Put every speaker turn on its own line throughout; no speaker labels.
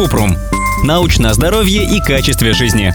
Купрум. Научное здоровье и качестве жизни.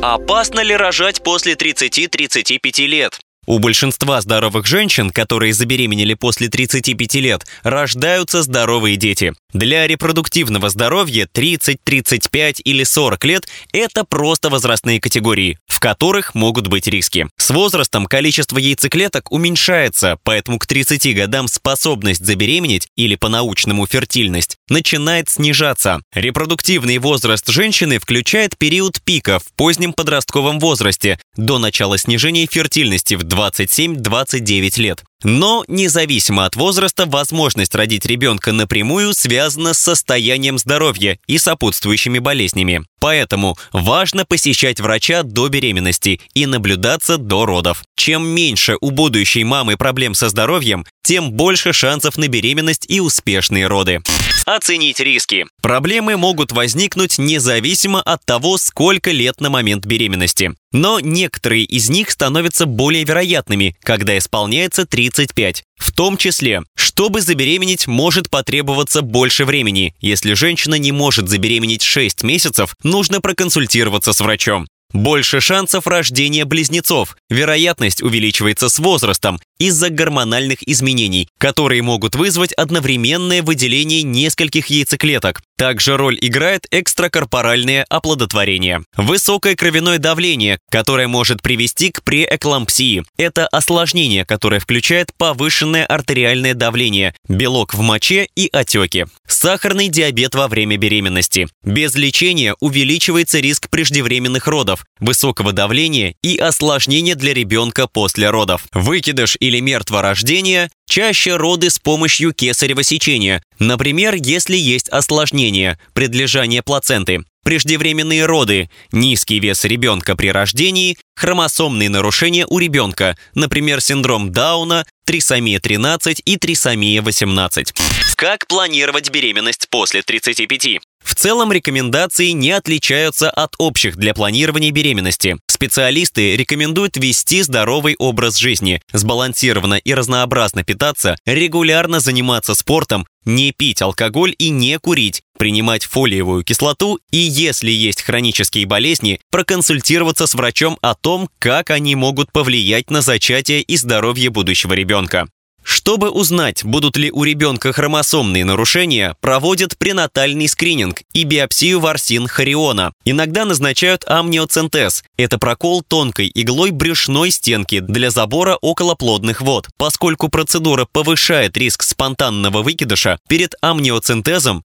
Опасно ли рожать после 30-35 лет? У большинства здоровых женщин, которые забеременели после 35 лет, рождаются здоровые дети. Для репродуктивного здоровья 30, 35 или 40 лет – это просто возрастные категории, в которых могут быть риски. С возрастом количество яйцеклеток уменьшается, поэтому к 30 годам способность забеременеть, или по-научному фертильность, начинает снижаться. Репродуктивный возраст женщины включает период пика в позднем подростковом возрасте до начала снижения фертильности в 27-29 лет. Но, независимо от возраста, возможность родить ребенка напрямую связана с состоянием здоровья и сопутствующими болезнями. Поэтому важно посещать врача до беременности и наблюдаться до родов. Чем меньше у будущей мамы проблем со здоровьем, тем больше шансов на беременность и успешные роды. Оценить риски. Проблемы могут возникнуть независимо от того, сколько лет на момент беременности. Но некоторые из них становятся более вероятными, когда исполняется 35. В том числе, чтобы забеременеть, может потребоваться больше времени. Если женщина не может забеременеть 6 месяцев, нужно проконсультироваться с врачом. Больше шансов рождения близнецов. Вероятность увеличивается с возрастом из-за гормональных изменений, которые могут вызвать одновременное выделение нескольких яйцеклеток. Также роль играет экстракорпоральное оплодотворение. Высокое кровяное давление, которое может привести к преэклампсии. Это осложнение, которое включает повышенное артериальное давление, белок в моче и отеки. Сахарный диабет во время беременности. Без лечения увеличивается риск преждевременных родов, высокого давления и осложнения для ребенка после родов. Выкидыш или мертворождение Чаще роды с помощью кесарево сечения, например, если есть осложнение, предлежание плаценты, преждевременные роды, низкий вес ребенка при рождении, хромосомные нарушения у ребенка, например, синдром Дауна, трисомия 13 и трисомия 18. Как планировать беременность после 35? В целом рекомендации не отличаются от общих для планирования беременности. Специалисты рекомендуют вести здоровый образ жизни, сбалансированно и разнообразно питаться, регулярно заниматься спортом, не пить алкоголь и не курить, принимать фолиевую кислоту и, если есть хронические болезни, проконсультироваться с врачом о том, как они могут повлиять на зачатие и здоровье будущего ребенка. Чтобы узнать, будут ли у ребенка хромосомные нарушения, проводят пренатальный скрининг и биопсию ворсин хориона. Иногда назначают амниоцентез. Это прокол тонкой иглой брюшной стенки для забора околоплодных вод. Поскольку процедура повышает риск спонтанного выкидыша, перед амниоцентезом